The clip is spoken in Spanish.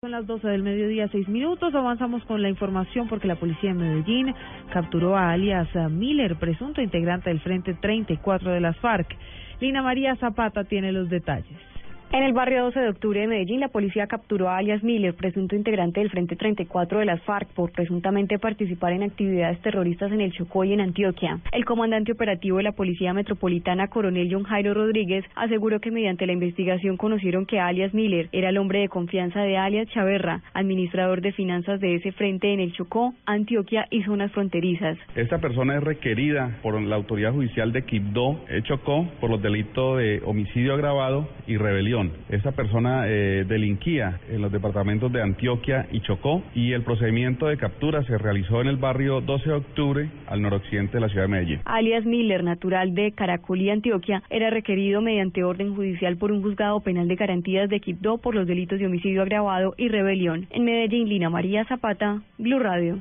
Son las 12 del mediodía, seis minutos. Avanzamos con la información porque la policía de Medellín capturó a alias Miller, presunto integrante del Frente 34 de las FARC. Lina María Zapata tiene los detalles. En el barrio 12 de octubre de Medellín, la policía capturó a alias Miller, presunto integrante del Frente 34 de las FARC, por presuntamente participar en actividades terroristas en el Chocó y en Antioquia. El comandante operativo de la Policía Metropolitana, coronel John Jairo Rodríguez, aseguró que mediante la investigación conocieron que alias Miller era el hombre de confianza de alias Chaverra, administrador de finanzas de ese frente en el Chocó, Antioquia y zonas fronterizas. Esta persona es requerida por la autoridad judicial de Quibdó, Chocó, por los delitos de homicidio agravado y rebelión esta persona eh, delinquía en los departamentos de Antioquia y Chocó y el procedimiento de captura se realizó en el barrio 12 de octubre al noroccidente de la ciudad de Medellín. Alias Miller, natural de Caracolí, Antioquia, era requerido mediante orden judicial por un juzgado penal de garantías de Quibdó por los delitos de homicidio agravado y rebelión. En Medellín, Lina María Zapata, Blue Radio.